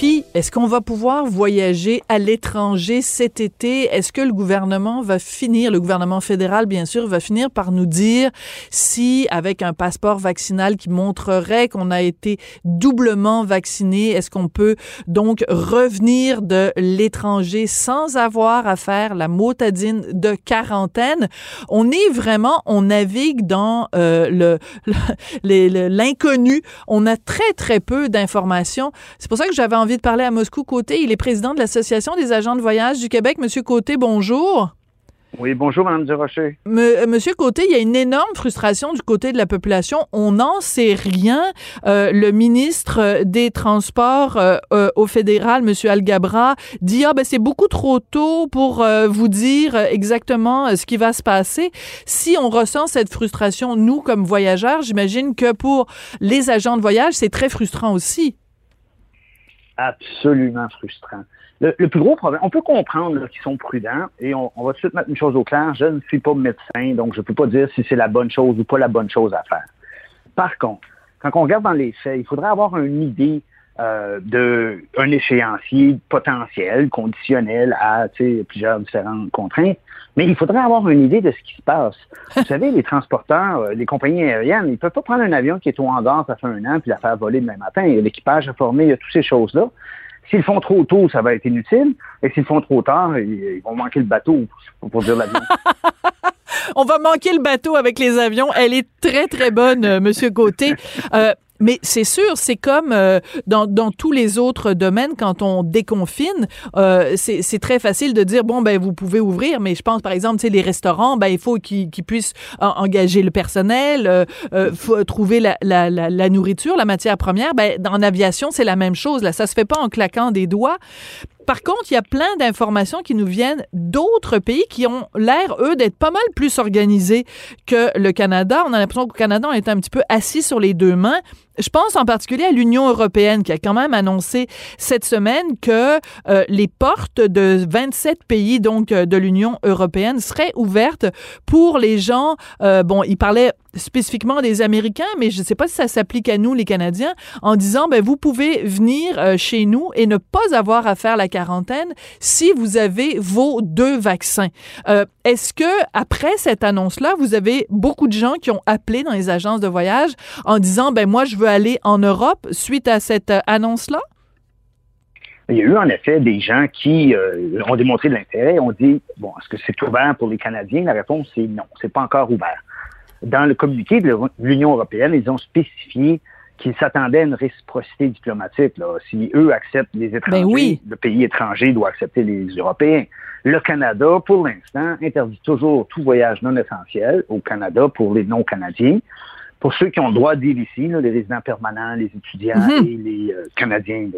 Puis, est-ce qu'on va pouvoir voyager à l'étranger cet été? Est-ce que le gouvernement va finir, le gouvernement fédéral, bien sûr, va finir par nous dire si, avec un passeport vaccinal qui montrerait qu'on a été doublement vacciné, est-ce qu'on peut donc revenir de l'étranger sans avoir à faire la motadine de quarantaine? On est vraiment, on navigue dans euh, le l'inconnu. On a très, très peu d'informations. C'est pour ça que j'avais envie de parler à Moscou Côté. Il est président de l'Association des agents de voyage du Québec. Monsieur Côté, bonjour. Oui, bonjour, Mme Durocher. Euh, monsieur Côté, il y a une énorme frustration du côté de la population. On n'en sait rien. Euh, le ministre des Transports euh, au fédéral, Monsieur Algabra, dit ah ben c'est beaucoup trop tôt pour vous dire exactement ce qui va se passer. Si on ressent cette frustration, nous comme voyageurs, j'imagine que pour les agents de voyage, c'est très frustrant aussi absolument frustrant. Le, plus gros problème, on peut comprendre qu'ils sont prudents et on, va tout de suite mettre une chose au clair. Je ne suis pas médecin, donc je ne peux pas dire si c'est la bonne chose ou pas la bonne chose à faire. Par contre, quand on regarde dans les faits, il faudrait avoir une idée euh, d'un échéancier potentiel, conditionnel à plusieurs différentes contraintes, mais il faudrait avoir une idée de ce qui se passe. Vous savez, les transporteurs, euh, les compagnies aériennes, ils ne peuvent pas prendre un avion qui est au hangar, ça fait un an, puis la faire voler demain matin. L'équipage à former, il y a toutes ces choses-là. S'ils font trop tôt, ça va être inutile. Et s'ils font trop tard, ils, vont manquer le bateau, pour dire l'avion. On va manquer le bateau avec les avions. Elle est très, très bonne, euh, Monsieur Gauthier. Euh, mais c'est sûr, c'est comme euh, dans, dans, tous les autres domaines, quand on déconfine, euh, c'est très facile de dire, bon, ben vous pouvez ouvrir, mais je pense, par exemple, les restaurants, ben il faut qu'ils puissent engager le personnel, euh, euh, faut trouver la, la, la, la, nourriture, la matière première. Ben, dans l'aviation, c'est la même chose. Là, ça se fait pas en claquant des doigts. Par contre, il y a plein d'informations qui nous viennent d'autres pays qui ont l'air, eux, d'être pas mal plus organisés que le Canada. On a l'impression qu'au Canada, on est un petit peu assis sur les deux mains. Je pense en particulier à l'Union européenne qui a quand même annoncé cette semaine que euh, les portes de 27 pays donc euh, de l'Union européenne seraient ouvertes pour les gens. Euh, bon, il parlait spécifiquement des Américains, mais je ne sais pas si ça s'applique à nous, les Canadiens, en disant, ben, vous pouvez venir euh, chez nous et ne pas avoir à faire la quarantaine si vous avez vos deux vaccins. Euh, Est-ce que, après cette annonce-là, vous avez beaucoup de gens qui ont appelé dans les agences de voyage en disant, ben, moi, je veux aller en Europe suite à cette euh, annonce-là? Il y a eu en effet des gens qui ont démontré de l'intérêt, ont dit bon, est-ce que c'est ouvert pour les Canadiens? La réponse c'est non, c'est pas encore ouvert dans le communiqué de l'Union européenne, ils ont spécifié qu'ils s'attendaient à une réciprocité diplomatique. Là. Si eux acceptent les ben étrangers, le pays étranger doit accepter les Européens. Le Canada, pour l'instant, interdit toujours tout voyage non essentiel au Canada pour les non-Canadiens. Pour ceux qui ont le droit d'île ici, les résidents permanents, les étudiants mm-hmm. et les euh, Canadiens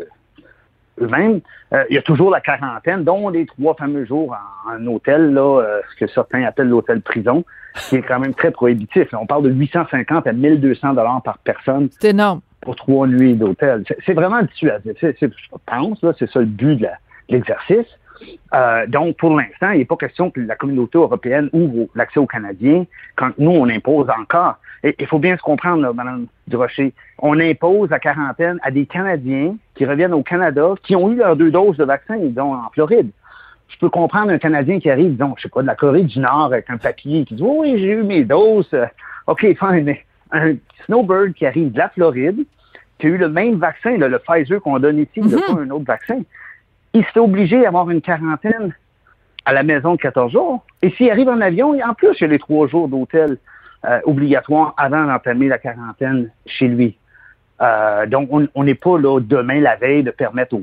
eux-mêmes, euh, il y a toujours la quarantaine, dont les trois fameux jours en, hôtel, là, euh, ce que certains appellent l'hôtel prison qui est quand même très prohibitif. on parle de 850 à 1200 dollars par personne. C'est énorme. Pour trois nuits d'hôtel. C'est vraiment dissuasif. Je pense, c'est ça le but de l'exercice. Euh, donc, pour l'instant, il n'est pas question que la communauté européenne ouvre l'accès aux Canadiens quand nous, on impose encore. Il faut bien se comprendre, là, Mme Durocher. On impose la quarantaine à des Canadiens qui reviennent au Canada, qui ont eu leurs deux doses de vaccin, ils ont en Floride je peux comprendre un Canadien qui arrive, disons, je sais pas, de la Corée du Nord avec un papier qui dit Oui, j'ai eu mes doses. OK, fine. Un snowbird qui arrive de la Floride, qui a eu le même vaccin, le Pfizer qu'on donne ici, il n'a mm-hmm. pas un autre vaccin. Il s'est obligé d'avoir une quarantaine à la maison de 14 jours. Et s'il arrive en avion, en plus, il y a les trois jours d'hôtel euh, obligatoires avant d'entamer la quarantaine chez lui. Euh, donc, on n'est pas là demain, la veille, de permettre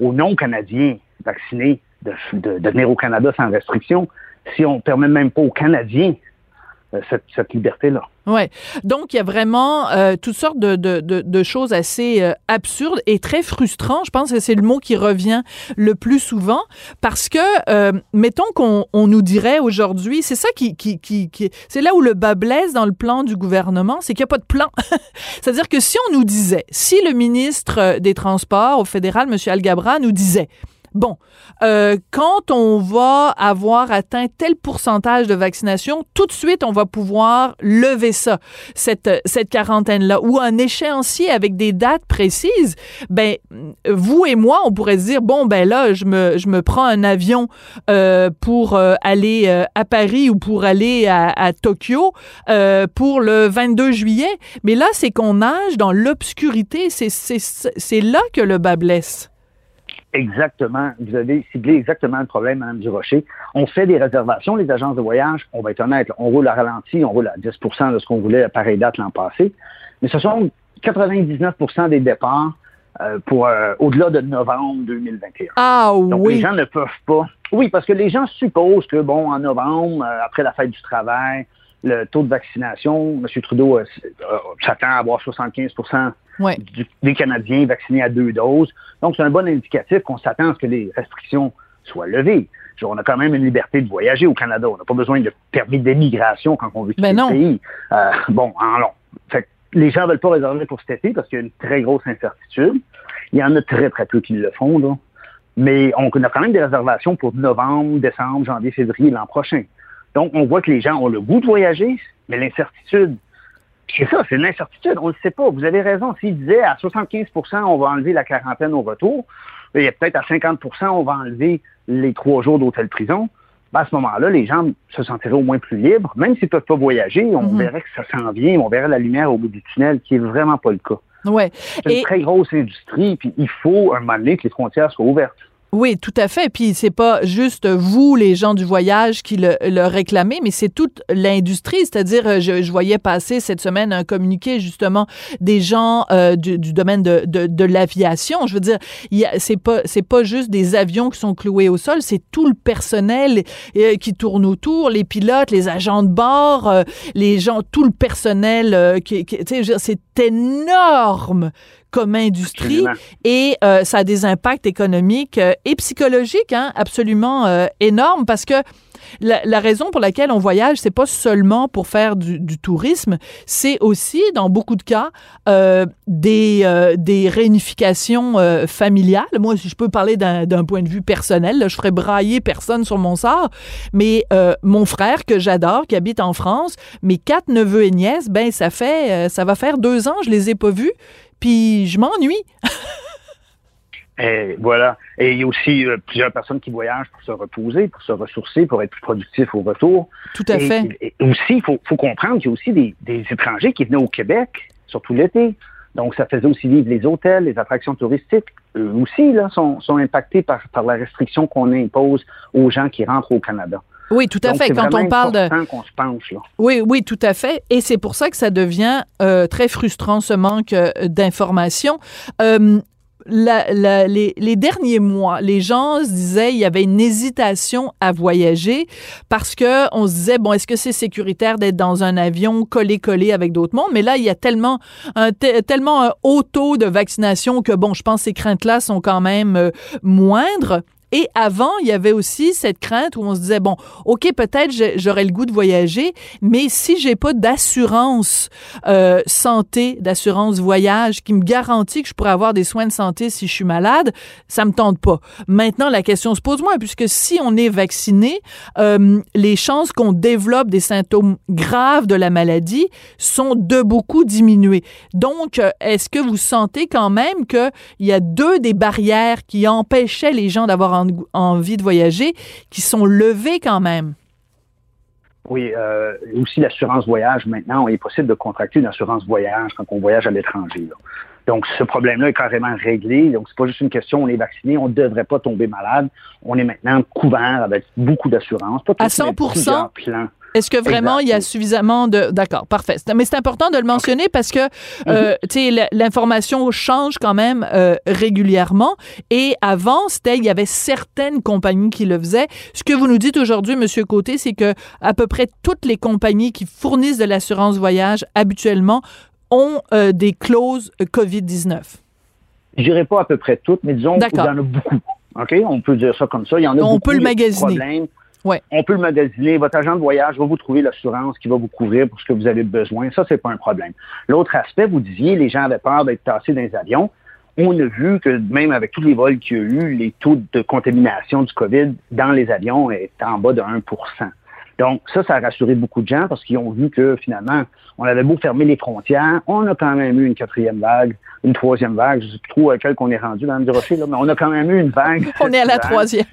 aux non-Canadiens vaccinés de, de, venir au Canada sans restriction si on permet même pas aux Canadiens cette, cette liberté-là. Ouais. Donc, il y a vraiment euh, toutes sortes de, de, de, choses assez euh, absurdes et très frustrantes. Je pense que c'est le mot qui revient le plus souvent parce que, euh, mettons qu'on on nous dirait aujourd'hui, c'est ça qui, qui, qui, qui c'est là où le bas blesse dans le plan du gouvernement, c'est qu'il n'y a pas de plan. C'est-à-dire que si on nous disait, si le ministre des Transports au fédéral, M. Algabra, nous disait, Bon, euh, quand on va avoir atteint tel pourcentage de vaccination, tout de suite, on va pouvoir lever ça, cette, cette quarantaine-là, ou un échéancier avec des dates précises. Ben, vous et moi, on pourrait se dire, bon, ben là, je me, je me prends un avion euh, pour euh, aller euh, à Paris ou pour aller à, à Tokyo euh, pour le 22 juillet. Mais là, c'est qu'on nage dans l'obscurité. C'est là que le bas blesse. Exactement. Vous avez ciblé exactement le problème, Mme Durocher. On fait des réservations, les agences de voyage. On va être honnête, on roule à ralenti, on roule à 10% de ce qu'on voulait à pareille date l'an passé. Mais ce sont 99% des départs euh, pour euh, au-delà de novembre 2021. Ah Donc, oui. les gens ne peuvent pas. Oui, parce que les gens supposent que, bon, en novembre, euh, après la fête du travail, le taux de vaccination, M. Trudeau euh, euh, s'attend à avoir 75 Ouais. du- des Canadiens vaccinés à deux doses. Donc, c'est un bon indicatif qu'on s'attend à ce que les restrictions soient levées. On a quand même une liberté de voyager au Canada. On n'a pas besoin de permis d'émigration quand on veut quitter Ben non. le pays. Euh, bon, en long. Fait les gens veulent pas réserver pour cet été parce qu'il y a une très grosse incertitude. Il y en a très, très peu qui le font, là. Mais on a quand même des réservations pour novembre, décembre, janvier, février l'an prochain. Donc, on voit que les gens ont le goût de voyager, mais l'incertitude, c'est ça, c'est l'incertitude. On ne le sait pas. Vous avez raison. S'ils disaient à 75% on va enlever la quarantaine au retour, il y a peut-être à 50% on va enlever les trois jours d'hôtel-prison. Ben, à ce moment-là, les gens se sentiraient au moins plus libres. Même s'ils ne peuvent pas voyager, on Mhm. verrait que ça s'en vient, on verrait la lumière au bout du tunnel, qui est vraiment pas le cas. Ouais. C'est une Et- très grosse industrie, puis il faut un moment donné que les frontières soient ouvertes. Oui, tout à fait. Puis c'est pas juste vous, les gens du voyage, qui le, le réclamez, mais c'est toute l'industrie. C'est-à-dire, euh, je, je voyais passer cette semaine un communiqué justement des gens euh, du, du domaine de, de, de l'aviation. Je veux dire, c'est pas c'est pas juste des avions qui sont cloués au sol, c'est tout le personnel euh, qui tourne autour, les pilotes, les agents de bord, euh, les gens, tout le personnel. euh, qui, qui- c'est énorme comme industrie Absolument. et euh, ça a des impacts économiques euh, et psychologiques hein, absolument euh, énormes parce que la, raison pour laquelle on voyage, c'est pas seulement pour faire du, tourisme, c'est aussi, dans beaucoup de cas, euh, des, euh, des réunifications euh, familiales. Moi, si je peux parler d'un point de vue personnel, là, je ferais brailler personne sur mon sort, mais mon frère que j'adore, qui habite en France, mes quatre neveux et nièces, ben ça fait, ça va faire deux ans, je les ai pas vus, puis je m'ennuie. Et voilà. Et il y a aussi euh, plusieurs personnes qui voyagent pour se reposer, pour se ressourcer, pour être plus productifs au retour. Tout à et, fait. et aussi, il faut, faut comprendre qu'il y a aussi des, des étrangers qui venaient au Québec, surtout l'été. Donc, ça faisait aussi vivre les hôtels, les attractions touristiques. Eux aussi, là, sont, sont impactés par, par la restriction qu'on impose aux gens qui rentrent au Canada. Oui, tout à Donc, fait. Quand on parle de important qu'on se penche, là. Oui, oui, tout à fait. Et c'est pour ça que ça devient euh, très frustrant, ce manque euh, d'informations. Euh, les, derniers mois, les gens se disaient il y avait une hésitation à voyager parce que on se disait bon est-ce que c'est sécuritaire d'être dans un avion collé collé avec d'autres mondes? Mais là il y a tellement un te- tellement un haut taux de vaccination que bon je pense que ces craintes là sont quand même euh, moindres et avant, il y avait aussi cette crainte où on se disait bon, ok, peut-être j'aurais le goût de voyager, mais si j'ai pas d'assurance euh, santé, d'assurance voyage qui me garantit que je pourrais avoir des soins de santé si je suis malade, ça me tente pas. Maintenant, la question se pose moins puisque si on est vacciné, euh, les chances qu'on développe des symptômes graves de la maladie sont de beaucoup diminuées. Donc, euh, est-ce que vous sentez quand même qu'il y a deux des barrières qui empêchaient les gens d'avoir en- envie de voyager qui sont levées quand même? Oui, euh, aussi l'assurance voyage. Maintenant, il est possible de contracter une assurance voyage quand on voyage à l'étranger. Donc, ce problème-là est carrément réglé. Donc, c'est pas juste une question, on est vacciné, on ne devrait pas tomber malade. On est maintenant couvert avec beaucoup d'assurance. Pas À tous, mais 100%? plusieurs plans. Est-ce que vraiment il y a suffisamment de d'accord parfait mais c'est important de le mentionner parce que euh, tu sais l- l'information change quand même euh, régulièrement et avant c'était il y avait certaines compagnies qui le faisaient ce que vous nous dites aujourd'hui monsieur Côté c'est que à peu près toutes les compagnies qui fournissent de l'assurance voyage habituellement ont euh, des clauses euh, Covid-19 Je dirais pas à peu près toutes, mais disons qu'il y en a beaucoup. OK? On peut dire ça comme ça. Il y en a On beaucoup. peut le magasiner. On peut le magasiner. Votre agent de voyage va vous trouver l'assurance qui va vous couvrir pour ce que vous avez besoin. Ça, c'est pas un problème. L'autre aspect, vous disiez, les gens avaient peur d'être tassés dans les avions. on a vu que même avec tous les vols qu'il y a eu, les taux de contamination du COVID dans les avions étaient en bas de 1 donc, ça, ça a rassuré beaucoup de gens parce qu'ils ont vu que finalement, on avait beau fermer les frontières, on a quand même eu une quatrième vague, une troisième vague, je ne sais plus trop à quelle qu'on est rendu dans le Rocher, là, mais on a quand même eu une vague. on est à la troisième.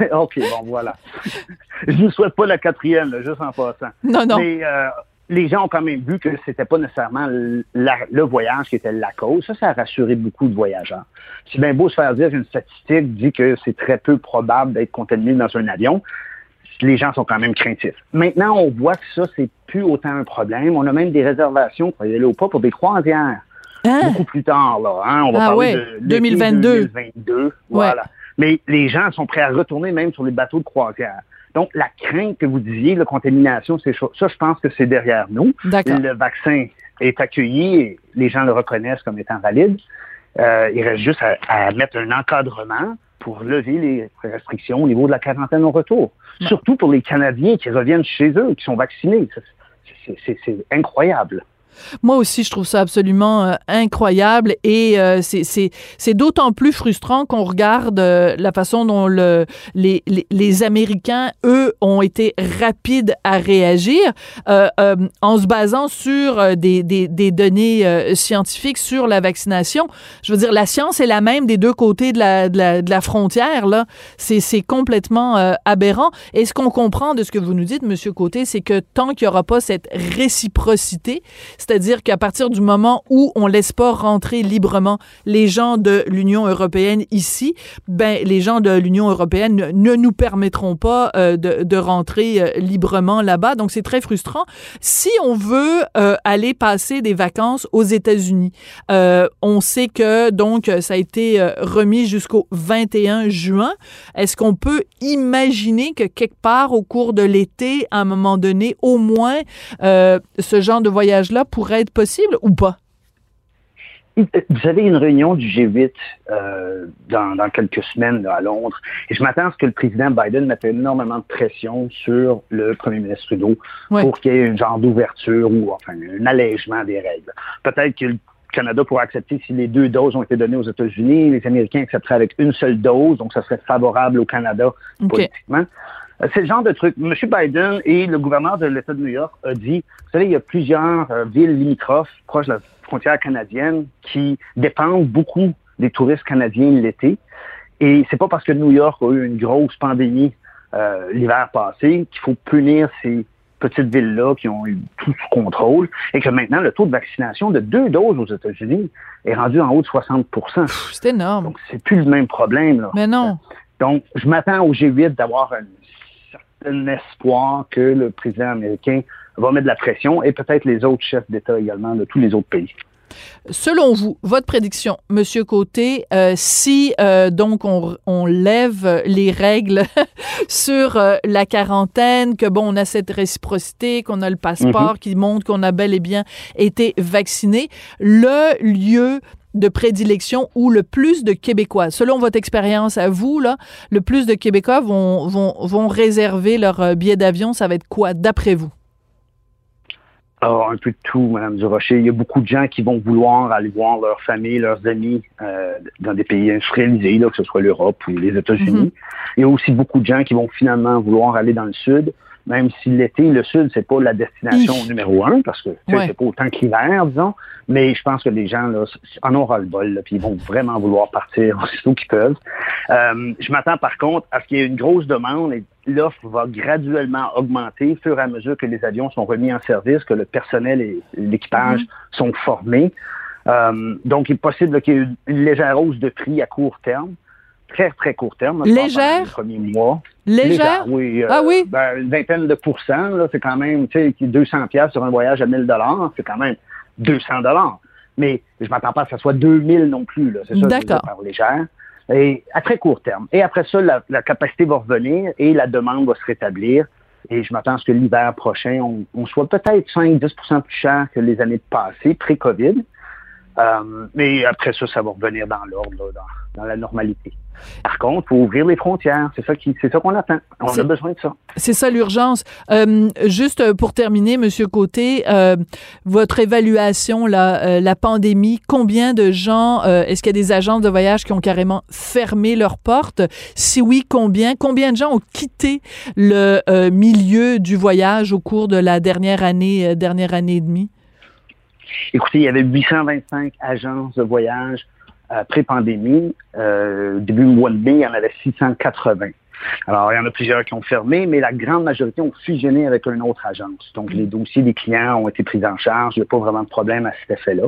OK, bon, voilà. je ne souhaite pas la quatrième, là, juste en passant. Non, non. Mais euh, les gens ont quand même vu que c'était pas nécessairement le voyage qui était la cause. Ça, ça a rassuré beaucoup de voyageurs. C'est bien beau se faire dire qu'une statistique dit que c'est très peu probable d'être contaminé dans un avion les gens sont quand même craintifs. Maintenant, on voit que ça, c'est plus autant un problème. On a même des réservations, croyez-le ou pas, pour des croisières. Hein? Beaucoup plus tard, là. Hein? On va ah parler de 2022. 2022. Voilà. Mais les gens sont prêts à retourner même sur les bateaux de croisière. Donc, la crainte que vous disiez, la contamination, c'est ça, je pense que c'est derrière nous. Le vaccin est accueilli et les gens le reconnaissent comme étant valide. Euh, il reste juste à mettre un encadrement pour lever les restrictions au niveau de la quarantaine au retour. Surtout pour les Canadiens qui reviennent chez eux, qui sont vaccinés. C'est incroyable. Moi aussi, je trouve ça absolument euh, incroyable et euh, c'est d'autant plus frustrant qu'on regarde euh, la façon dont le, les, les, les, Américains, eux, ont été rapides à réagir en se basant sur des, des, des données scientifiques sur la vaccination. Je veux dire, la science est la même des deux côtés de la, de la, de la frontière. là. C'est complètement aberrant. Et ce qu'on comprend de ce que vous nous dites, Monsieur Côté, c'est que tant qu'il n'y aura pas cette réciprocité, c'est-à-dire qu'à partir du moment où on laisse pas rentrer librement les gens de l'Union européenne ici, ben les gens de l'Union européenne ne, nous permettront pas euh, de, rentrer euh, librement là-bas. Donc c'est très frustrant. Si on veut euh, aller passer des vacances aux États-Unis, on sait que donc ça a été remis jusqu'au 21 juin. Est-ce qu'on peut imaginer que quelque part au cours de l'été, à un moment donné, au moins ce genre de voyage-là pourrait être possible ou pas? Vous avez une réunion du G8 euh, dans, quelques semaines à Londres et je m'attends à ce que le président Biden mette énormément de pression sur le premier ministre Trudeau pour qu'il y ait un genre d'ouverture ou enfin un allègement des règles. Peut-être que le Canada pourra accepter si les deux doses ont été données aux États-Unis, les Américains accepteraient avec une seule dose, donc ça serait favorable au Canada politiquement. C'est le genre de truc. M. Biden et le gouverneur de l'État de New York a dit, vous savez, il y a plusieurs euh, villes limitrophes proches de la frontière canadienne qui dépendent beaucoup des touristes canadiens l'été. Et c'est pas parce que New York a eu une grosse pandémie euh, l'hiver passé qu'il faut punir ces petites villes-là qui ont eu tout sous contrôle et que maintenant le taux de vaccination de deux doses aux États-Unis est rendu en haut de 60% C'est énorme. Donc, c'est plus le même problème. Là. Mais non. Donc, je m'attends au G8 d'avoir un un espoir que le président américain va mettre de la pression et peut-être les autres chefs d'État également de tous les autres pays. Selon vous, votre prédiction, Monsieur Côté, euh, si euh, donc on, lève les règles sur euh, la quarantaine, que bon, on a cette réciprocité, qu'on a le passeport mm-hmm. qui montre qu'on a bel et bien été vacciné, le lieu de prédilection où le plus de Québécois, selon votre expérience à vous, là, le plus de Québécois vont, vont, vont réserver leur euh, billet d'avion, ça va être quoi, d'après vous? Oh, un peu de tout, Mme Durocher. Il y a beaucoup de gens qui vont vouloir aller voir leur famille, leurs amis euh, dans des pays industrialisés, là, que ce soit l'Europe ou les États-Unis. Mm-hmm. Il y a aussi beaucoup de gens qui vont finalement vouloir aller dans le Sud même si l'été, le sud, c'est pas la destination numéro un, parce que c'est pas autant que l'hiver, disons, mais je pense que les gens là, en auront le bol, puis ils vont vraiment vouloir partir aussitôt qu'ils peuvent. Euh, je m'attends par contre à ce qu'il y ait une grosse demande et l'offre va graduellement augmenter au fur et à mesure que les avions sont remis en service, que le personnel et l'équipage mm-hmm. sont formés. Euh, donc, il est possible qu'il y ait une légère hausse de prix à court terme très, très court terme. Légère? Les mois. Légère? oui. Euh, ah oui? Ben, une vingtaine de pourcents, là, c'est quand même, tu sais, 200 pièces sur un voyage à 1000 dollars, c'est quand même 200 dollars. Mais je m'attends pas à ce que ça soit 2000 non plus, là. C'est ça D'accord. que je légère. Et à très court terme. Et après ça, la, capacité va revenir et la demande va se rétablir. Et je m'attends à ce que l'hiver prochain, on, on soit peut-être 5-10% plus cher que les années passées, pré-COVID. Euh, mais après ça, ça va revenir dans l'ordre, dans, dans la normalité. Par contre, faut ouvrir les frontières. C'est ça qui, c'est ça qu'on attend. On a besoin de ça. C'est ça l'urgence. Euh, juste pour terminer, Monsieur Côté, euh, votre évaluation là, euh, la pandémie, combien de gens, euh, est-ce qu'il y a des agences de voyage qui ont carrément fermé leurs portes? Si oui, combien? Combien de gens ont quitté le euh, milieu du voyage au cours de la dernière année, euh, dernière année et demie? Écoutez, il y avait 825 agences de voyage euh, pré-pandémie. Euh, début mois de mai, il y en avait 680. Alors, il y en a plusieurs qui ont fermé, mais la grande majorité ont fusionné avec une autre agence. Donc, les dossiers des clients ont été pris en charge. Il n'y a pas vraiment de problème à cet effet-là.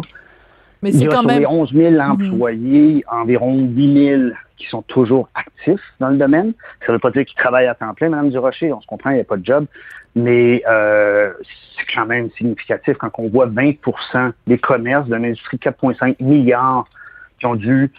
Mais Il y c'est a quand sur même. les 11 000 employés, environ 8 000 qui sont toujours actifs dans le domaine. Ça ne veut pas dire qu'ils travaillent à temps plein, Madame Durocher, on se comprend, il n'y a pas de job. Mais euh, c'est quand même significatif quand on voit 20% des commerces d'une industrie de 4,5 milliards qui ont dû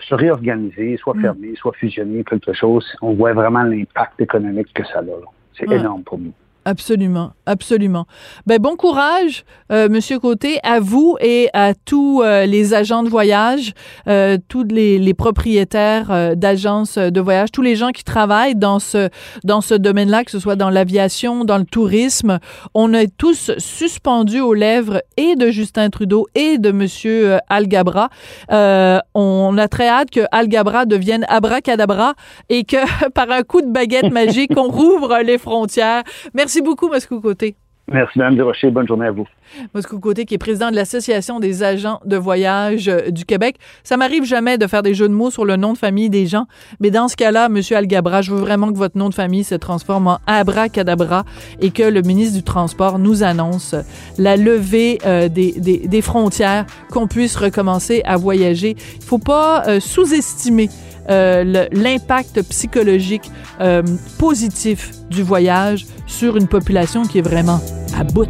se réorganiser, soit fermer, soit fusionner, quelque chose. On voit vraiment l'impact économique que ça a. là. C'est Ouais. énorme pour nous. Absolument, absolument. Ben bon courage, euh, Monsieur Côté, à vous et à tous euh, les agents de voyage, euh, tous les, les propriétaires euh, d'agences de voyage, tous les gens qui travaillent dans ce dans ce domaine-là, que ce soit dans l'aviation, dans le tourisme. On est tous suspendus aux lèvres et de Justin Trudeau et de Monsieur euh, Al Gabra. Euh, on a très hâte que Al Gabra devienne abracadabra et que par un coup de baguette magique, on rouvre les frontières. Merci beaucoup, Moscou Côté. Merci, Mme Durocher. Bonne journée à vous. Moscou Côté, qui est président de l'Association des agents de voyage euh, du Québec. Ça m'arrive jamais de faire des jeux de mots sur le nom de famille des gens, mais dans ce cas-là, Monsieur Algabra, je veux vraiment que votre nom de famille se transforme en abracadabra et que le ministre du Transport nous annonce la levée euh, des, des, frontières, qu'on puisse recommencer à voyager. Il faut pas euh, sous-estimer l'impact psychologique positif du voyage sur une population qui est vraiment à bout.